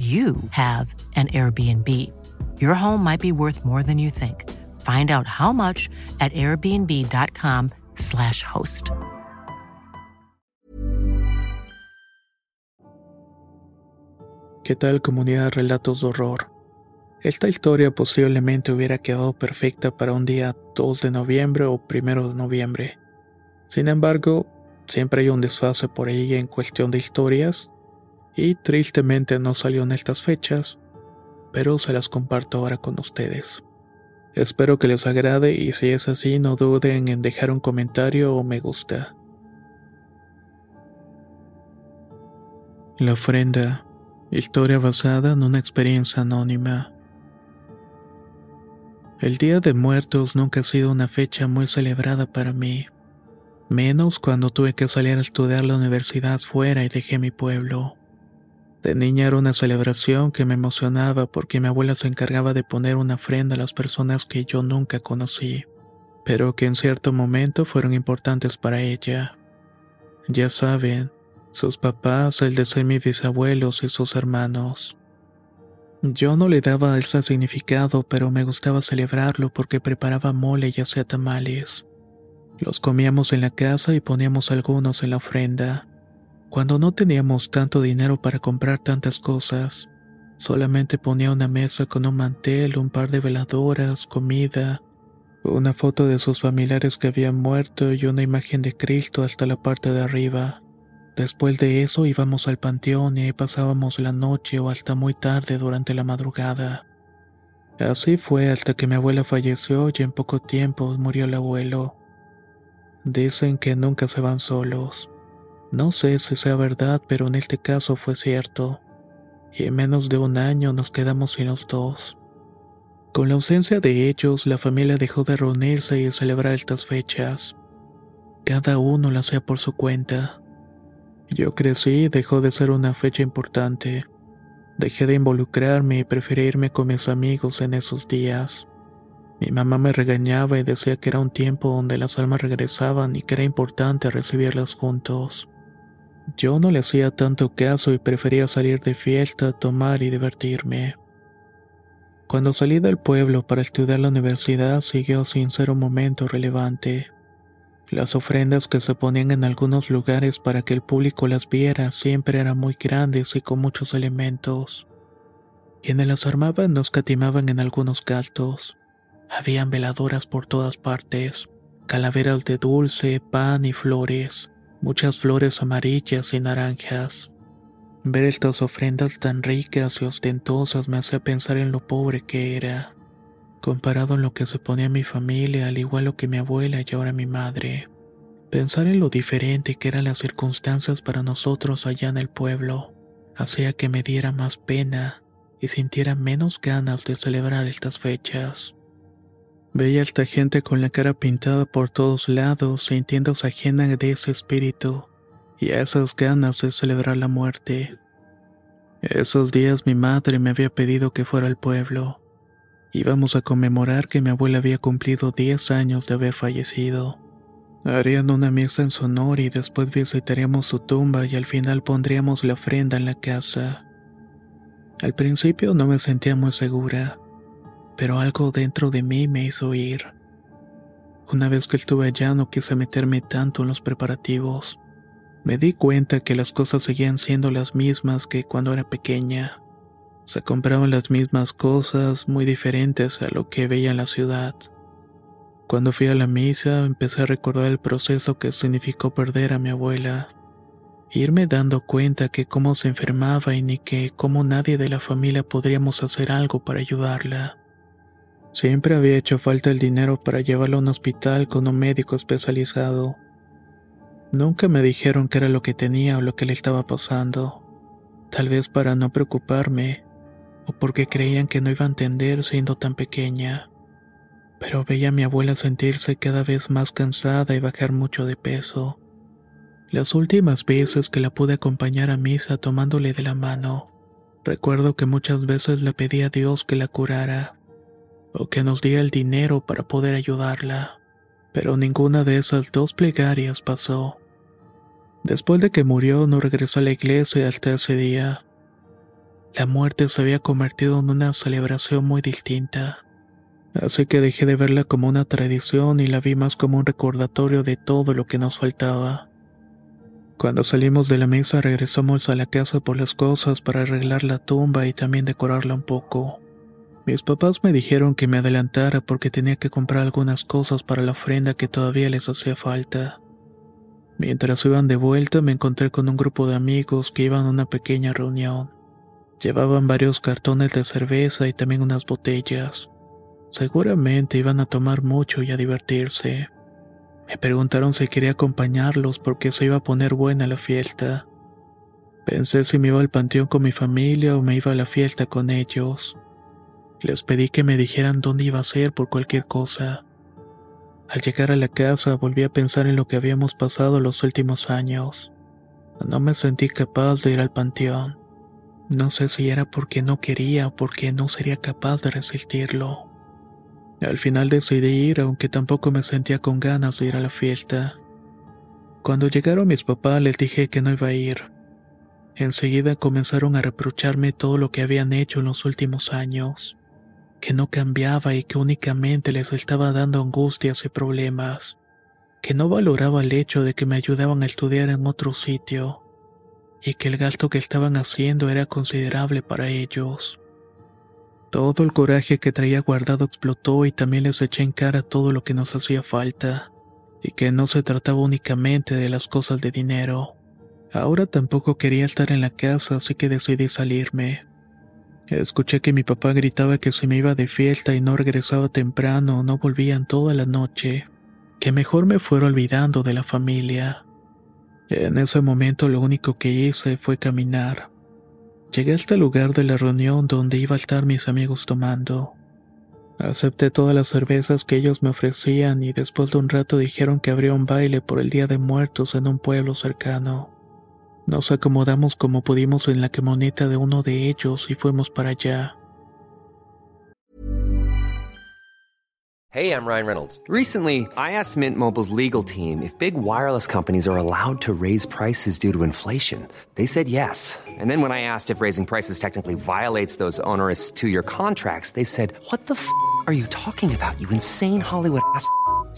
you have an Airbnb. Your home might be worth more than you think. Find out how much at airbnb.com/slash host. ¿Qué tal comunidad relatos de horror? Esta historia posiblemente hubiera quedado perfecta para un día 2 de noviembre o 1 de noviembre. Sin embargo, siempre hay un desfase por ahí en cuestión de historias y tristemente no salió en estas fechas, pero se las comparto ahora con ustedes. Espero que les agrade y si es así no duden en dejar un comentario o me gusta. La ofrenda, historia basada en una experiencia anónima. El Día de Muertos nunca ha sido una fecha muy celebrada para mí, menos cuando tuve que salir a estudiar la universidad fuera y dejé mi pueblo. De niña era una celebración que me emocionaba porque mi abuela se encargaba de poner una ofrenda a las personas que yo nunca conocí, pero que en cierto momento fueron importantes para ella. Ya saben, sus papás, el de ser mis bisabuelos y sus hermanos. Yo no le daba ese significado, pero me gustaba celebrarlo porque preparaba mole y hacía tamales. Los comíamos en la casa y poníamos algunos en la ofrenda. Cuando no teníamos tanto dinero para comprar tantas cosas, solamente ponía una mesa con un mantel, un par de veladoras, comida, una foto de sus familiares que habían muerto y una imagen de Cristo hasta la parte de arriba. Después de eso íbamos al panteón y pasábamos la noche o hasta muy tarde durante la madrugada. Así fue hasta que mi abuela falleció y en poco tiempo murió el abuelo. Dicen que nunca se van solos. No sé si sea verdad, pero en este caso fue cierto. Y en menos de un año nos quedamos sin los dos. Con la ausencia de ellos, la familia dejó de reunirse y celebrar estas fechas. Cada uno lo hacía por su cuenta. Yo crecí y dejó de ser una fecha importante. Dejé de involucrarme y preferí irme con mis amigos en esos días. Mi mamá me regañaba y decía que era un tiempo donde las almas regresaban y que era importante recibirlas juntos. Yo no le hacía tanto caso y prefería salir de fiesta, tomar y divertirme. Cuando salí del pueblo para estudiar la universidad siguió sin ser un momento relevante. Las ofrendas que se ponían en algunos lugares para que el público las viera siempre eran muy grandes y con muchos elementos. Quienes las armaban nos catimaban en algunos gastos. Habían veladoras por todas partes, calaveras de dulce, pan y flores muchas flores amarillas y naranjas. Ver estas ofrendas tan ricas y ostentosas me hacía pensar en lo pobre que era, comparado en lo que se ponía mi familia, al igual lo que mi abuela y ahora mi madre. Pensar en lo diferente que eran las circunstancias para nosotros allá en el pueblo, hacía que me diera más pena y sintiera menos ganas de celebrar estas fechas. Veía a esta gente con la cara pintada por todos lados, sintiéndose ajena de ese espíritu y a esas ganas de celebrar la muerte. Esos días mi madre me había pedido que fuera al pueblo. Íbamos a conmemorar que mi abuela había cumplido 10 años de haber fallecido. Harían una misa en su honor y después visitaríamos su tumba y al final pondríamos la ofrenda en la casa. Al principio no me sentía muy segura pero algo dentro de mí me hizo ir. Una vez que estuve allá no quise meterme tanto en los preparativos. Me di cuenta que las cosas seguían siendo las mismas que cuando era pequeña. Se compraban las mismas cosas, muy diferentes a lo que veía en la ciudad. Cuando fui a la misa empecé a recordar el proceso que significó perder a mi abuela. Irme dando cuenta que cómo se enfermaba y ni que cómo nadie de la familia podríamos hacer algo para ayudarla. Siempre había hecho falta el dinero para llevarlo a un hospital con un médico especializado. Nunca me dijeron qué era lo que tenía o lo que le estaba pasando. Tal vez para no preocuparme, o porque creían que no iba a entender siendo tan pequeña. Pero veía a mi abuela sentirse cada vez más cansada y bajar mucho de peso. Las últimas veces que la pude acompañar a misa tomándole de la mano, recuerdo que muchas veces le pedí a Dios que la curara, o que nos diera el dinero para poder ayudarla, pero ninguna de esas dos plegarias pasó. Después de que murió no regresó a la iglesia hasta ese día. La muerte se había convertido en una celebración muy distinta. Así que dejé de verla como una tradición y la vi más como un recordatorio de todo lo que nos faltaba. Cuando salimos de la mesa regresamos a la casa por las cosas para arreglar la tumba y también decorarla un poco. Mis papás me dijeron que me adelantara porque tenía que comprar algunas cosas para la ofrenda que todavía les hacía falta. Mientras iban de vuelta me encontré con un grupo de amigos que iban a una pequeña reunión. Llevaban varios cartones de cerveza y también unas botellas. Seguramente iban a tomar mucho y a divertirse. Me preguntaron si quería acompañarlos porque se iba a poner buena la fiesta. Pensé si me iba al panteón con mi familia o me iba a la fiesta con ellos. Les pedí que me dijeran dónde iba a ser por cualquier cosa. Al llegar a la casa volví a pensar en lo que habíamos pasado los últimos años. No me sentí capaz de ir al panteón. No sé si era porque no quería o porque no sería capaz de resistirlo. Al final decidí ir, aunque tampoco me sentía con ganas de ir a la fiesta. Cuando llegaron mis papás les dije que no iba a ir. Enseguida comenzaron a reprocharme todo lo que habían hecho en los últimos años, que no cambiaba y que únicamente les estaba dando angustias y problemas, que no valoraba el hecho de que me ayudaban a estudiar en otro sitio, y que el gasto que estaban haciendo era considerable para ellos. Todo el coraje que traía guardado explotó y también les eché en cara todo lo que nos hacía falta, y que no se trataba únicamente de las cosas de dinero. Ahora tampoco quería estar en la casa, así que decidí salirme. Escuché que mi papá gritaba que si me iba de fiesta y no regresaba temprano, no volvían toda la noche, que mejor me fuera olvidando de la familia. En ese momento lo único que hice fue caminar. Llegué hasta el lugar de la reunión donde iba a estar mis amigos tomando. Acepté todas las cervezas que ellos me ofrecían y después de un rato dijeron que habría un baile por el Día de Muertos en un pueblo cercano. Nos acomodamos como pudimos en la camioneta de uno de ellos y fuimos para allá. Hey, I'm Ryan Reynolds. Recently, I asked Mint Mobile's legal team if big wireless companies are allowed to raise prices due to inflation. They said yes. And then when I asked if raising prices technically violates those onerous two year contracts, they said, What the f are you talking about, you insane Hollywood ass?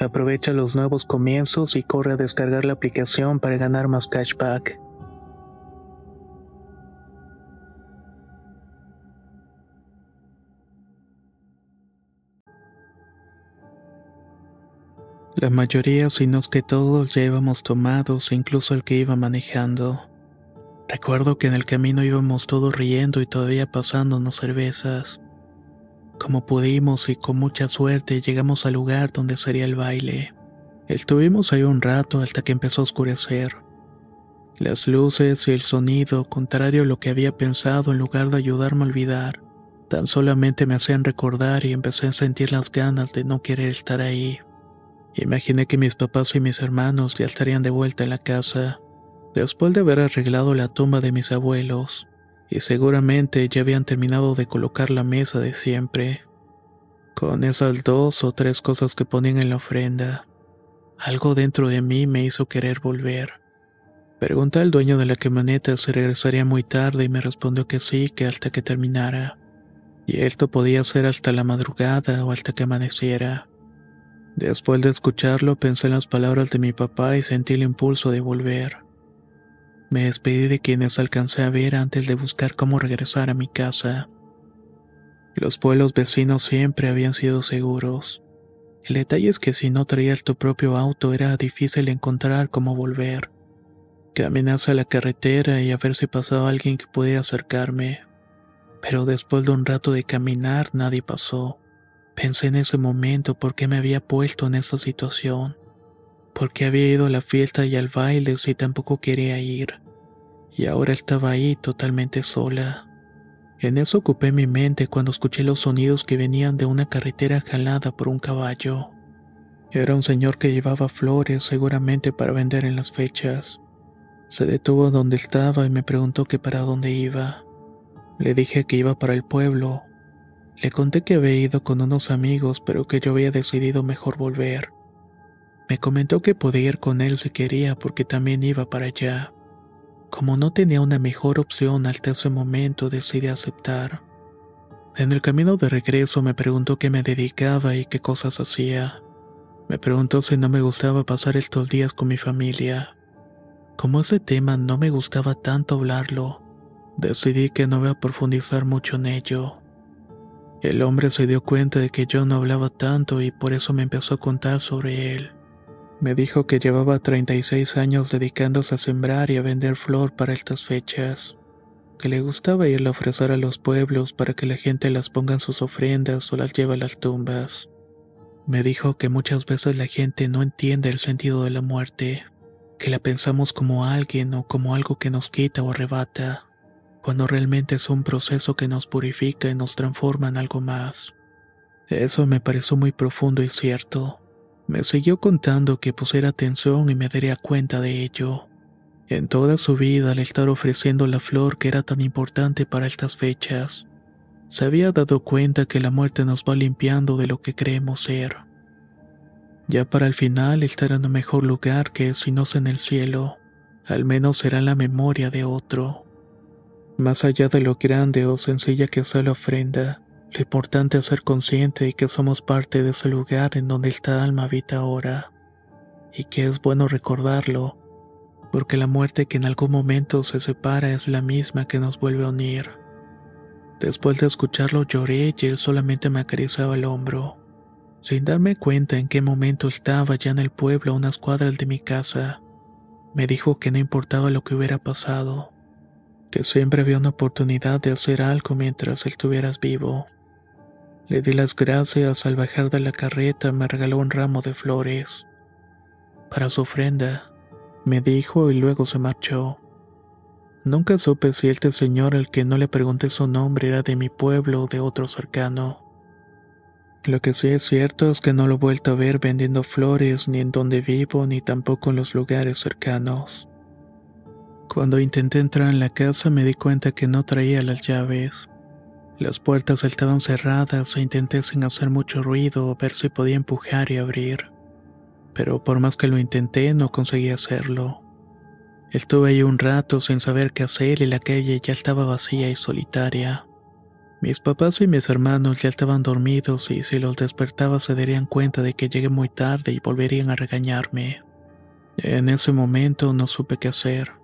Aprovecha los nuevos comienzos y corre a descargar la aplicación para ganar más cashback. La mayoría, si no es que todos, ya íbamos tomados, incluso el que iba manejando. Recuerdo que en el camino íbamos todos riendo y todavía pasándonos cervezas. Como pudimos y con mucha suerte llegamos al lugar donde sería el baile. Estuvimos ahí un rato hasta que empezó a oscurecer. Las luces y el sonido, contrario a lo que había pensado en lugar de ayudarme a olvidar, tan solamente me hacían recordar y empecé a sentir las ganas de no querer estar ahí. Imaginé que mis papás y mis hermanos ya estarían de vuelta en la casa, después de haber arreglado la tumba de mis abuelos, y seguramente ya habían terminado de colocar la mesa de siempre, con esas dos o tres cosas que ponían en la ofrenda. Algo dentro de mí me hizo querer volver. Pregunté al dueño de la camioneta si regresaría muy tarde y me respondió que sí, que hasta que terminara. Y esto podía ser hasta la madrugada o hasta que amaneciera. Después de escucharlo pensé en las palabras de mi papá y sentí el impulso de volver. Me despedí de quienes alcancé a ver antes de buscar cómo regresar a mi casa. Los pueblos vecinos siempre habían sido seguros. El detalle es que si no traías tu propio auto era difícil encontrar cómo volver. Caminé hacia la carretera y a ver si pasaba alguien que pudiera acercarme. Pero después de un rato de caminar nadie pasó. Pensé en ese momento por qué me había puesto en esa situación, por qué había ido a la fiesta y al baile si tampoco quería ir, y ahora estaba ahí totalmente sola. En eso ocupé mi mente cuando escuché los sonidos que venían de una carretera jalada por un caballo. Era un señor que llevaba flores seguramente para vender en las fechas. Se detuvo donde estaba y me preguntó que para dónde iba. Le dije que iba para el pueblo, le conté que había ido con unos amigos, pero que yo había decidido mejor volver. Me comentó que podía ir con él si quería porque también iba para allá. Como no tenía una mejor opción hasta ese momento, decidí aceptar. En el camino de regreso me preguntó qué me dedicaba y qué cosas hacía. Me preguntó si no me gustaba pasar estos días con mi familia. Como ese tema no me gustaba tanto hablarlo, decidí que no iba a profundizar mucho en ello. El hombre se dio cuenta de que yo no hablaba tanto y por eso me empezó a contar sobre él. Me dijo que llevaba 36 años dedicándose a sembrar y a vender flor para estas fechas, que le gustaba ir a ofrecer a los pueblos para que la gente las ponga en sus ofrendas o las lleve a las tumbas. Me dijo que muchas veces la gente no entiende el sentido de la muerte, que la pensamos como alguien o como algo que nos quita o arrebata cuando realmente es un proceso que nos purifica y nos transforma en algo más. Eso me pareció muy profundo y cierto. Me siguió contando que pusiera atención y me daría cuenta de ello. En toda su vida al estar ofreciendo la flor que era tan importante para estas fechas, se había dado cuenta que la muerte nos va limpiando de lo que creemos ser. Ya para el final estar en un mejor lugar que si no es en el cielo, al menos será la memoria de otro. Más allá de lo grande o sencilla que sea la ofrenda, lo importante es ser consciente de que somos parte de ese lugar en donde esta alma habita ahora, y que es bueno recordarlo, porque la muerte que en algún momento se separa es la misma que nos vuelve a unir. Después de escucharlo lloré y él solamente me acariciaba el hombro, sin darme cuenta en qué momento estaba ya en el pueblo a unas cuadras de mi casa. Me dijo que no importaba lo que hubiera pasado, que siempre había una oportunidad de hacer algo mientras estuvieras vivo. Le di las gracias al bajar de la carreta, me regaló un ramo de flores. Para su ofrenda, me dijo y luego se marchó. Nunca supe si este señor al que no le pregunté su nombre era de mi pueblo o de otro cercano. Lo que sí es cierto es que no lo he vuelto a ver vendiendo flores ni en donde vivo ni tampoco en los lugares cercanos. Cuando intenté entrar en la casa me di cuenta que no traía las llaves. Las puertas estaban cerradas e intenté sin hacer mucho ruido ver si podía empujar y abrir. Pero por más que lo intenté no conseguí hacerlo. Estuve ahí un rato sin saber qué hacer y la calle ya estaba vacía y solitaria. Mis papás y mis hermanos ya estaban dormidos y si los despertaba se darían cuenta de que llegué muy tarde y volverían a regañarme. En ese momento no supe qué hacer.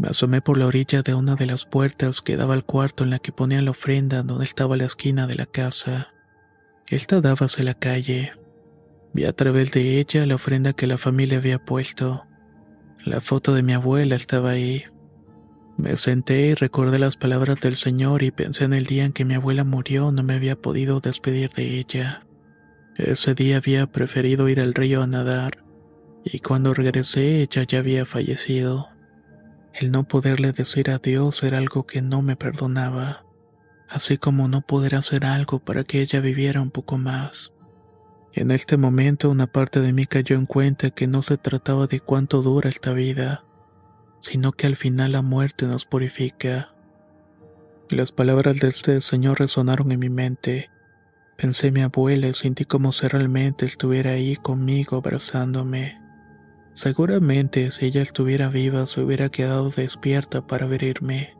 Me asomé por la orilla de una de las puertas que daba al cuarto en la que ponía la ofrenda donde estaba la esquina de la casa. Esta daba hacia la calle. Vi a través de ella la ofrenda que la familia había puesto. La foto de mi abuela estaba ahí. Me senté y recordé las palabras del Señor y pensé en el día en que mi abuela murió no me había podido despedir de ella. Ese día había preferido ir al río a nadar, y cuando regresé ella ya había fallecido. El no poderle decir adiós era algo que no me perdonaba, así como no poder hacer algo para que ella viviera un poco más. En este momento una parte de mí cayó en cuenta que no se trataba de cuánto dura esta vida, sino que al final la muerte nos purifica. Las palabras de este Señor resonaron en mi mente. Pensé en mi abuela y sentí como si realmente estuviera ahí conmigo abrazándome. Seguramente si ella estuviera viva se hubiera quedado despierta para abrirme,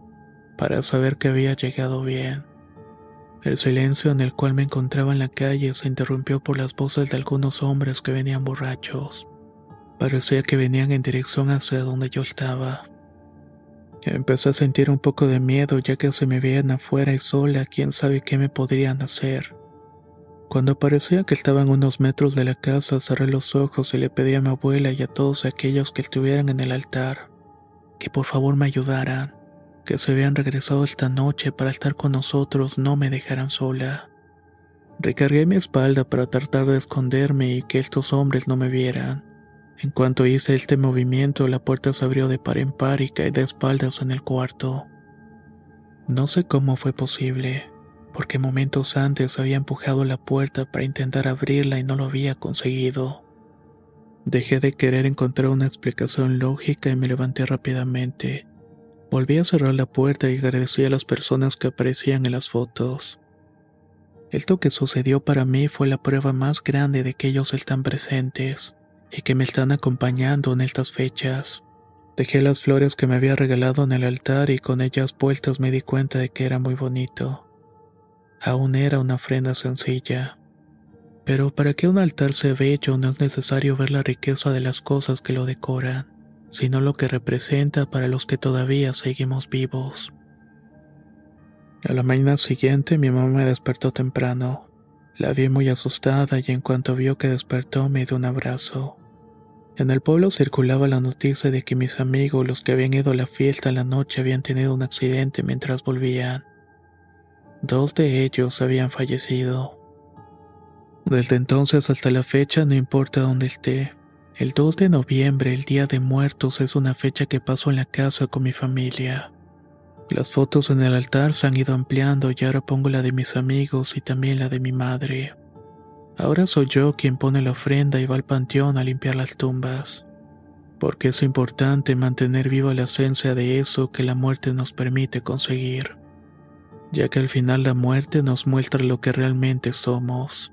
para saber que había llegado bien. El silencio en el cual me encontraba en la calle se interrumpió por las voces de algunos hombres que venían borrachos. Parecía que venían en dirección hacia donde yo estaba. Empecé a sentir un poco de miedo ya que se me veían afuera y sola, quién sabe qué me podrían hacer. Cuando parecía que estaban unos metros de la casa, cerré los ojos y le pedí a mi abuela y a todos aquellos que estuvieran en el altar que por favor me ayudaran, que se habían regresado esta noche para estar con nosotros, no me dejaran sola. Recargué mi espalda para tratar de esconderme y que estos hombres no me vieran. En cuanto hice este movimiento, la puerta se abrió de par en par y caí de espaldas en el cuarto. No sé cómo fue posible porque momentos antes había empujado la puerta para intentar abrirla y no lo había conseguido. Dejé de querer encontrar una explicación lógica y me levanté rápidamente. Volví a cerrar la puerta y agradecí a las personas que aparecían en las fotos. Esto que sucedió para mí fue la prueba más grande de que ellos están presentes y que me están acompañando en estas fechas. Dejé las flores que me había regalado en el altar y con ellas vueltas me di cuenta de que era muy bonito. Aún era una ofrenda sencilla. Pero para que un altar sea bello no es necesario ver la riqueza de las cosas que lo decoran, sino lo que representa para los que todavía seguimos vivos. A la mañana siguiente mi mamá me despertó temprano. La vi muy asustada y en cuanto vio que despertó me dio un abrazo. En el pueblo circulaba la noticia de que mis amigos, los que habían ido a la fiesta la noche, habían tenido un accidente mientras volvían. Dos de ellos habían fallecido. Desde entonces hasta la fecha, no importa dónde esté, el 2 de noviembre, el Día de Muertos, es una fecha que paso en la casa con mi familia. Las fotos en el altar se han ido ampliando y ahora pongo la de mis amigos y también la de mi madre. Ahora soy yo quien pone la ofrenda y va al panteón a limpiar las tumbas, porque es importante mantener viva la esencia de eso que la muerte nos permite conseguir ya que al final la muerte nos muestra lo que realmente somos.